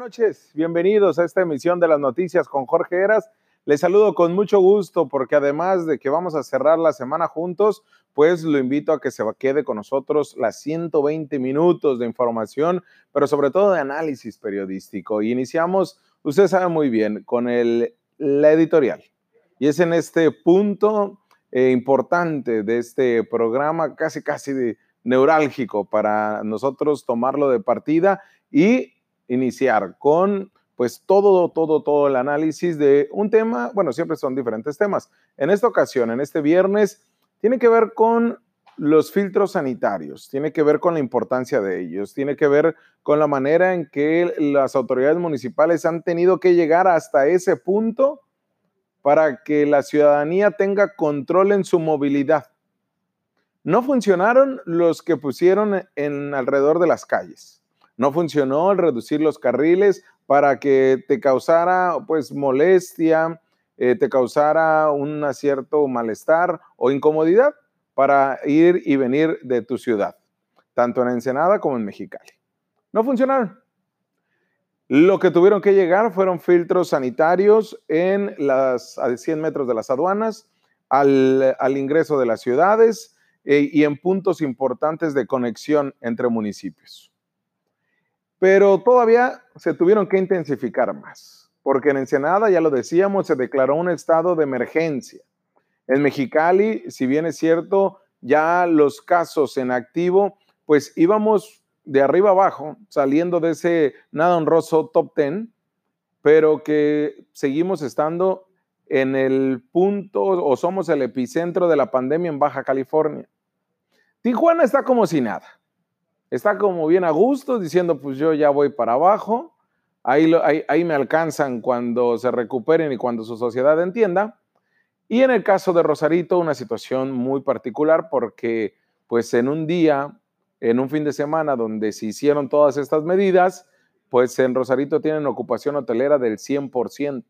noches, bienvenidos a esta emisión de las noticias con Jorge Eras. Les saludo con mucho gusto porque además de que vamos a cerrar la semana juntos, pues lo invito a que se quede con nosotros las 120 minutos de información, pero sobre todo de análisis periodístico. Y iniciamos, usted sabe muy bien, con la editorial. Y es en este punto eh, importante de este programa, casi, casi neurálgico para nosotros tomarlo de partida y iniciar con pues todo, todo, todo el análisis de un tema, bueno, siempre son diferentes temas. En esta ocasión, en este viernes, tiene que ver con los filtros sanitarios, tiene que ver con la importancia de ellos, tiene que ver con la manera en que las autoridades municipales han tenido que llegar hasta ese punto para que la ciudadanía tenga control en su movilidad. No funcionaron los que pusieron en alrededor de las calles no funcionó el reducir los carriles para que te causara pues molestia, eh, te causara un cierto malestar o incomodidad para ir y venir de tu ciudad, tanto en Ensenada como en Mexicali. No funcionaron. Lo que tuvieron que llegar fueron filtros sanitarios en las, a 100 metros de las aduanas, al, ingreso de las ciudades eh, y en puntos importantes de conexión entre municipios pero todavía se tuvieron que intensificar más, porque en Ensenada, ya lo decíamos, se declaró un estado de emergencia. En Mexicali, si bien es cierto, ya los casos en activo, pues íbamos de arriba abajo, saliendo de ese nada honroso top 10, pero que seguimos estando en el punto o somos el epicentro de la pandemia en Baja California. Tijuana está como si nada está como bien a gusto diciendo, pues yo ya voy para abajo, ahí, ahí, me alcanzan cuando se recuperen y cuando su sociedad entienda. Y en el caso de Rosarito, una situación muy particular porque pues en un día, en un fin de semana donde se hicieron todas estas medidas, pues en Rosarito tienen ocupación hotelera del 100%.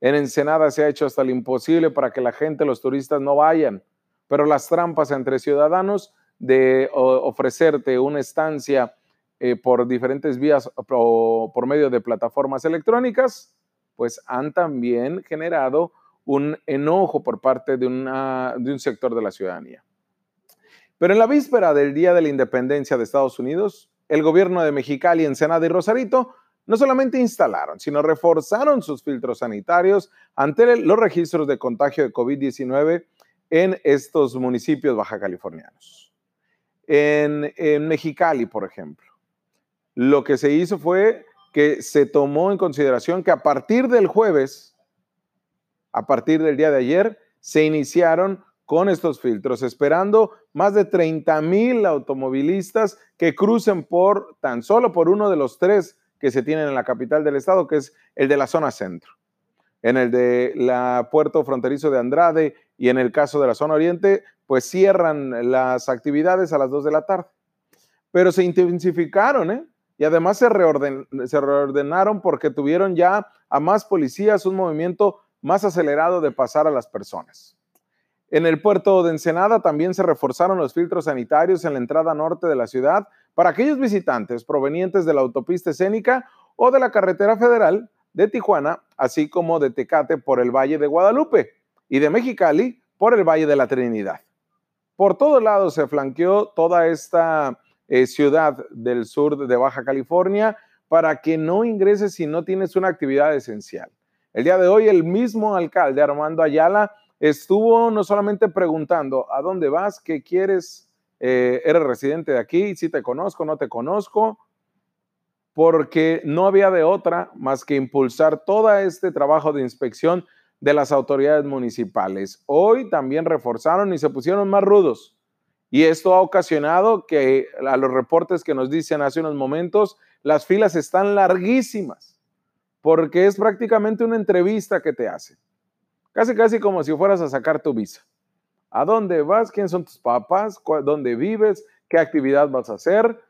En Ensenada se ha hecho hasta lo imposible para que la gente, los turistas no vayan, pero las trampas entre ciudadanos de ofrecerte una estancia eh, por diferentes vías o por medio de plataformas electrónicas, pues han también generado un enojo por parte de, de un sector de la ciudadanía. Pero en la víspera del Día de la Independencia de Estados Unidos, el gobierno de Mexicali, Ensenada y Rosarito no solamente instalaron, sino reforzaron sus filtros sanitarios ante los registros de contagio de COVID-19 en estos municipios baja californianos en, Mexicali, por ejemplo. Lo que se hizo fue que se tomó en consideración que a partir del jueves, a partir del día de ayer, se iniciaron con estos filtros, esperando más de 30 mil automovilistas que crucen por tan solo por uno de los tres que se tienen en la capital del estado, que es el de la zona centro. En el de la puerto fronterizo de Andrade y en el caso de la zona oriente, pues cierran las actividades a las 2 de la tarde. Pero se intensificaron, ¿eh? Y además se, se reordenaron porque tuvieron ya a más policías un movimiento más acelerado de pasar a las personas. En el puerto de Ensenada también se reforzaron los filtros sanitarios en la entrada norte de la ciudad para aquellos visitantes provenientes de la autopista escénica o de la carretera federal de Tijuana, así como de Tecate por el Valle de Guadalupe y de Mexicali por el Valle de la Trinidad. Por todos lados se flanqueó toda esta eh, ciudad del sur de Baja California para que no ingreses si no tienes una actividad esencial. El día de hoy el mismo alcalde Armando Ayala estuvo no solamente preguntando a dónde vas, qué quieres, eh, eres residente de aquí, si te conozco, no te conozco, porque no había de otra más que impulsar todo este trabajo de inspección de las autoridades municipales. Hoy también reforzaron y se pusieron más rudos. Y esto ha ocasionado que a los reportes que nos dicen hace unos momentos, las filas están larguísimas, porque es prácticamente una entrevista que te hacen. Casi, casi como si fueras a sacar tu visa. ¿A dónde vas? ¿Quién son tus papás? ¿Dónde vives? ¿Qué actividad vas a hacer?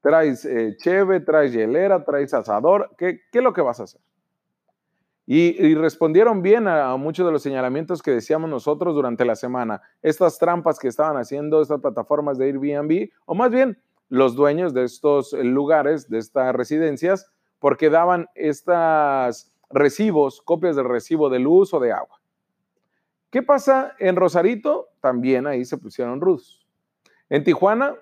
¿Traes eh, cheve? ¿Traes hielera? ¿Traes asador? ¿Qué, ¿Qué es lo que vas a hacer? Y, respondieron bien a, muchos de los señalamientos que decíamos nosotros durante la semana. Estas trampas que estaban haciendo estas plataformas de Airbnb, o más bien los dueños de estos lugares, de estas residencias, porque daban estas recibos, copias del recibo de luz o de agua. ¿Qué pasa en Rosarito? También ahí se pusieron rudos. En Tijuana,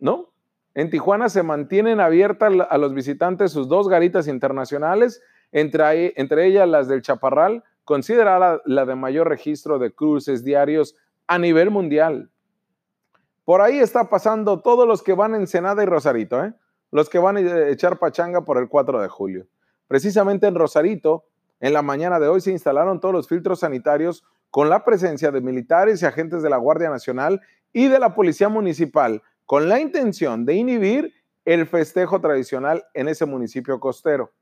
¿no? En Tijuana se mantienen abiertas a los visitantes sus dos garitas internacionales, entre, entre ellas las del Chaparral, considerada la de mayor registro de cruces diarios a nivel mundial. Por ahí está pasando todos los que van en Senada y Rosarito, ¿eh? los que van a echar pachanga por el 4 de julio. Precisamente en Rosarito, en la mañana de hoy se instalaron todos los filtros sanitarios con la presencia de militares y agentes de la Guardia Nacional y de la Policía Municipal, con la intención de inhibir el festejo tradicional en ese municipio costero.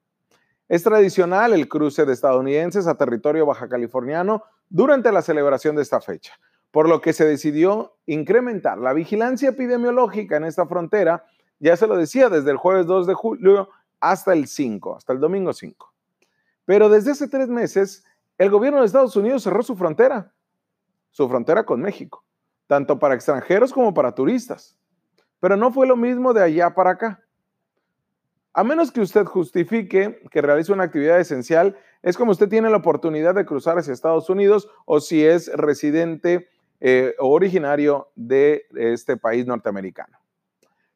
Es tradicional el cruce de estadounidenses a territorio baja californiano durante la celebración de esta fecha, por lo que se decidió incrementar la vigilancia epidemiológica en esta frontera, ya se lo decía, desde el jueves 2 de julio hasta el 5, hasta el domingo 5. Pero desde hace tres meses, el gobierno de Estados Unidos cerró su frontera, su frontera con México, tanto para extranjeros como para turistas. Pero no fue lo mismo de allá para acá. A menos que usted justifique que realice una actividad esencial, es como usted tiene la oportunidad de cruzar hacia Estados Unidos o si es residente eh, originario de este país norteamericano.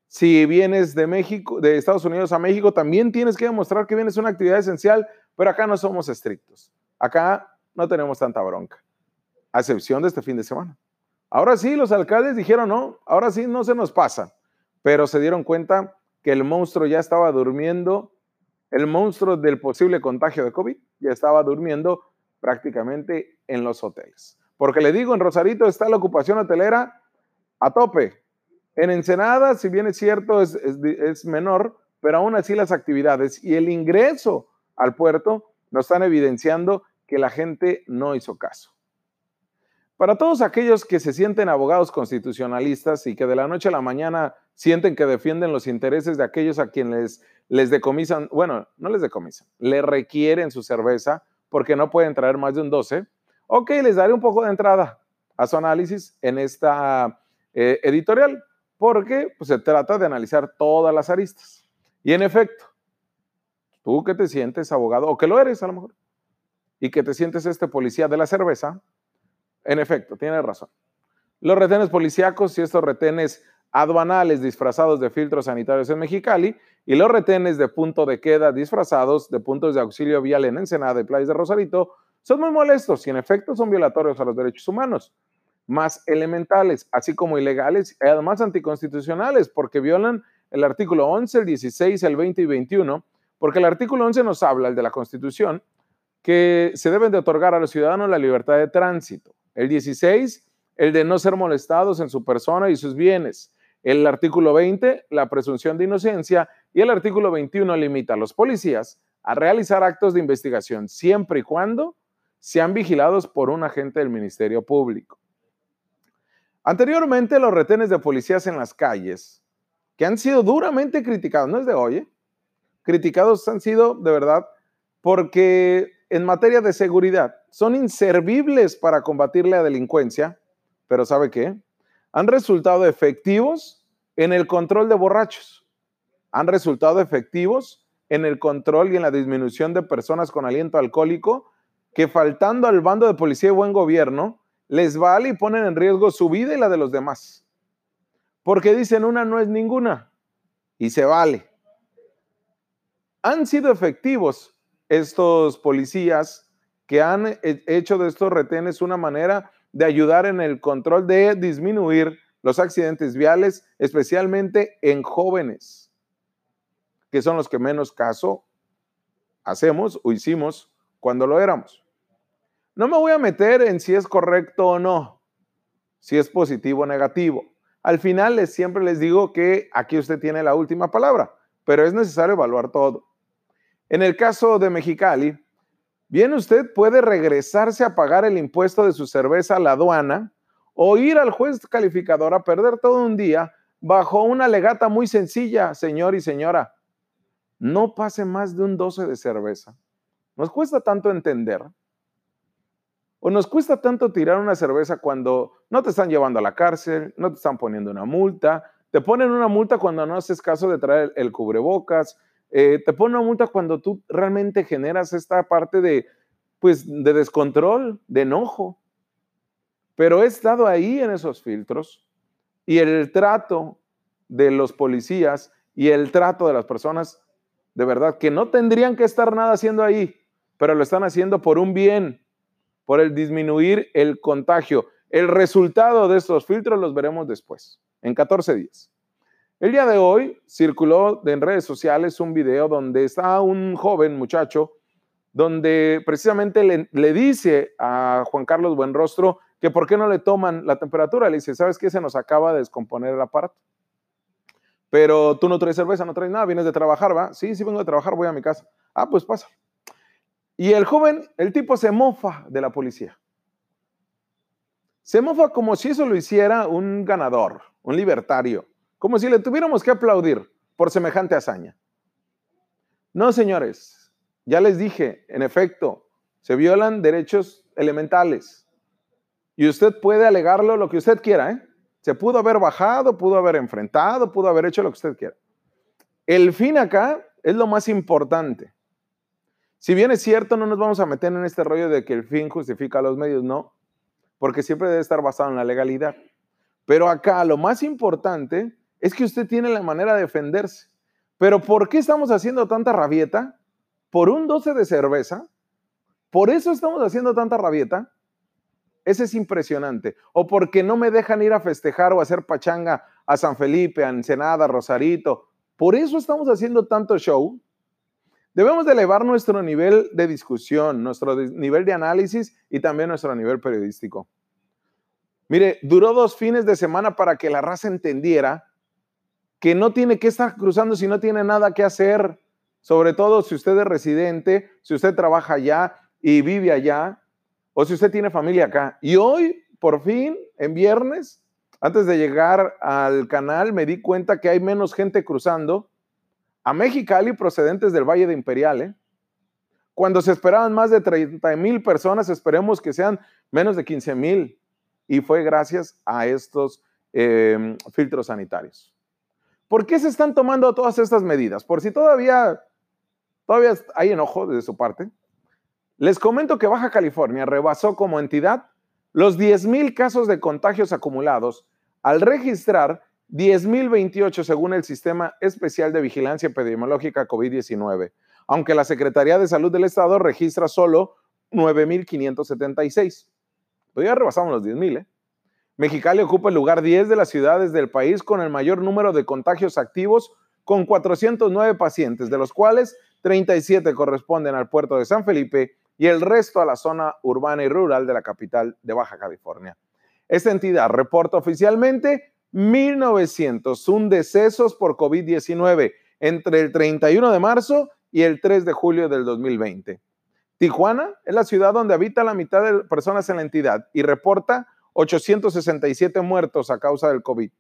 Si vienes de México, de Estados Unidos a México, también tienes que demostrar que vienes a una actividad esencial, pero acá no somos estrictos. Acá no tenemos tanta bronca, a excepción de este fin de semana. Ahora sí, los alcaldes dijeron, no, ahora sí no se nos pasa, pero se dieron cuenta que el monstruo ya estaba durmiendo, el monstruo del posible contagio de COVID ya estaba durmiendo prácticamente en los hoteles. Porque le digo, en Rosarito está la ocupación hotelera a tope. En Ensenada, si bien es cierto, es, menor, pero aún así las actividades y el ingreso al puerto nos están evidenciando que la gente no hizo caso. Para todos aquellos que se sienten abogados constitucionalistas y que de la noche a la mañana sienten que defienden los intereses de aquellos a quienes les decomisan, bueno, no les decomisan, le requieren su cerveza porque no pueden traer más de un 12. Ok, les daré un poco de entrada a su análisis en esta eh, editorial, porque pues, se trata de analizar todas las aristas. Y en efecto, tú que te sientes abogado, o que lo eres a lo mejor, y que te sientes este policía de la cerveza, en efecto, tienes razón. Los retenes policíacos y estos retenes aduanales disfrazados de filtros sanitarios en Mexicali y los retenes de punto de queda disfrazados de puntos de auxilio vial en Ensenada y Playas de Rosarito son muy molestos y en efecto son violatorios a los derechos humanos, más elementales, así como ilegales y además anticonstitucionales porque violan el artículo 11, el 16, el 20 y 21, porque el artículo 11 nos habla, el de la Constitución, que se deben de otorgar a los ciudadanos la libertad de tránsito. El 16, el de no ser molestados en su persona y sus bienes. El artículo 20, la presunción de inocencia, y el artículo 21 limita a los policías a realizar actos de investigación siempre y cuando sean vigilados por un agente del Ministerio Público. Anteriormente, los retenes de policías en las calles, que han sido duramente criticados, no es de hoy, ¿eh? criticados han sido de verdad porque en materia de seguridad son inservibles para combatir la delincuencia, pero ¿sabe qué? han resultado efectivos en el control de borrachos, han resultado efectivos en el control y en la disminución de personas con aliento alcohólico que faltando al bando de policía y buen gobierno, les vale y ponen en riesgo su vida y la de los demás. Porque dicen una no es ninguna y se vale. Han sido efectivos estos policías que han hecho de estos retenes una manera de ayudar en el control de disminuir los accidentes viales, especialmente en jóvenes, que son los que menos caso hacemos o hicimos cuando lo éramos. No me voy a meter en si es correcto o no, si es positivo o negativo. Al final les, siempre les digo que aquí usted tiene la última palabra, pero es necesario evaluar todo. En el caso de Mexicali, Bien, usted puede regresarse a pagar el impuesto de su cerveza a la aduana o ir al juez calificador a perder todo un día bajo una legata muy sencilla, señor y señora. No pase más de un 12 de cerveza. Nos cuesta tanto entender. O nos cuesta tanto tirar una cerveza cuando no te están llevando a la cárcel, no te están poniendo una multa, te ponen una multa cuando no haces caso de traer el cubrebocas, eh, te pone una multa cuando tú realmente generas esta parte de, pues, de descontrol, de enojo. Pero he estado ahí en esos filtros y el trato de los policías y el trato de las personas, de verdad, que no tendrían que estar nada haciendo ahí, pero lo están haciendo por un bien, por el disminuir el contagio. El resultado de estos filtros los veremos después, en 14 días. El día de hoy circuló en redes sociales un video donde está un joven muchacho, donde precisamente le, dice a Juan Carlos Buenrostro que por qué no le toman la temperatura. Le dice, ¿sabes qué? Se nos acaba de descomponer el aparato. Pero tú no traes cerveza, no traes nada, vienes de trabajar, ¿va? Sí, sí vengo de trabajar, voy a mi casa. Ah, pues pasa. Y el joven, el tipo se mofa de la policía. Se mofa como si eso lo hiciera un ganador, un libertario como si le tuviéramos que aplaudir por semejante hazaña. No, señores, ya les dije, en efecto, se violan derechos elementales. Y usted puede alegarlo lo que usted quiera, ¿eh? Se pudo haber bajado, pudo haber enfrentado, pudo haber hecho lo que usted quiera. El fin acá es lo más importante. Si bien es cierto, no nos vamos a meter en este rollo de que el fin justifica los medios, no, porque siempre debe estar basado en la legalidad. Pero acá lo más importante es que usted tiene la manera de defenderse. Pero ¿por qué estamos haciendo tanta rabieta? ¿Por un 12 de cerveza? ¿Por eso estamos haciendo tanta rabieta? Ese es impresionante. O porque no me dejan ir a festejar o a hacer pachanga a San Felipe, a Ensenada, a Rosarito. Por eso estamos haciendo tanto show. Debemos de elevar nuestro nivel de discusión, nuestro nivel de análisis y también nuestro nivel periodístico. Mire, duró dos fines de semana para que la raza entendiera que no tiene que estar cruzando si no tiene nada que hacer, sobre todo si usted es residente, si usted trabaja allá y vive allá, o si usted tiene familia acá. Y hoy, por fin, en viernes, antes de llegar al canal, me di cuenta que hay menos gente cruzando a Mexicali procedentes del Valle de Imperial. ¿eh? Cuando se esperaban más de 30 mil personas, esperemos que sean menos de 15 mil. Y fue gracias a estos eh, filtros sanitarios. ¿Por qué se están tomando todas estas medidas? Por si todavía, todavía hay enojo de su parte. Les comento que Baja California rebasó como entidad los 10.000 casos de contagios acumulados al registrar 10.028 según el Sistema Especial de Vigilancia Epidemiológica COVID-19, aunque la Secretaría de Salud del Estado registra solo 9.576. Pues ya rebasamos los 10.000, ¿eh? Mexicali ocupa el lugar 10 de las ciudades del país con el mayor número de contagios activos, con 409 pacientes, de los cuales 37 corresponden al puerto de San Felipe y el resto a la zona urbana y rural de la capital de Baja California. Esta entidad reporta oficialmente 1.901 decesos por COVID-19 entre el 31 de marzo y el 3 de julio del 2020. Tijuana es la ciudad donde habita la mitad de personas en la entidad y reporta 867 muertos a causa del COVID.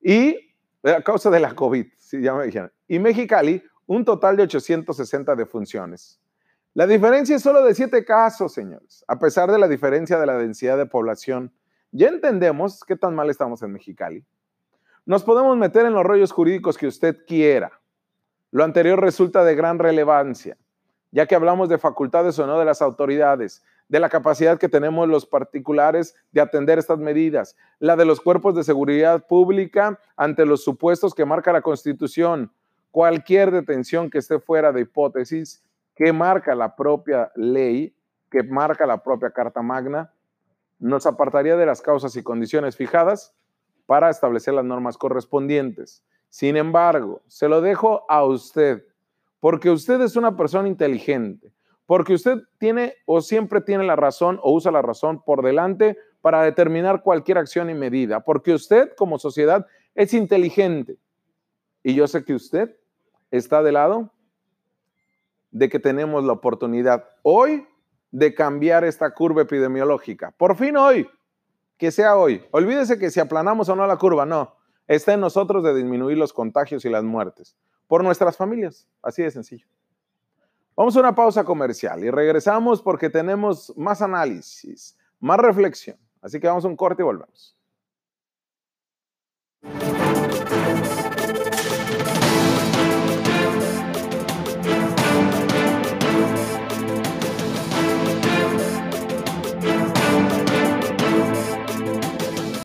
Y eh, a causa de la COVID, si ya me dijeron. Y Mexicali, un total de 860 defunciones. La diferencia es solo de 7 casos, señores, a pesar de la diferencia de la densidad de población. Ya entendemos qué tan mal estamos en Mexicali. Nos podemos meter en los rollos jurídicos que usted quiera. Lo anterior resulta de gran relevancia, ya que hablamos de facultades o no de las autoridades, de la capacidad que tenemos los particulares de atender estas medidas, la de los cuerpos de seguridad pública ante los supuestos que marca la Constitución, cualquier detención que esté fuera de hipótesis que marca la propia ley, que marca la propia Carta Magna, nos apartaría de las causas y condiciones fijadas para establecer las normas correspondientes. Sin embargo, se lo dejo a usted, porque usted es una persona inteligente porque usted tiene o siempre tiene la razón o usa la razón por delante para determinar cualquier acción y medida, porque usted como sociedad es inteligente. Y yo sé que usted está de lado de que tenemos la oportunidad hoy de cambiar esta curva epidemiológica. Por fin hoy, que sea hoy. Olvídese que si aplanamos o no la curva, no. Está en nosotros de disminuir los contagios y las muertes por nuestras familias. Así de sencillo. Vamos a una pausa comercial y regresamos porque tenemos más análisis, más reflexión. Así que vamos a un corte y volvemos.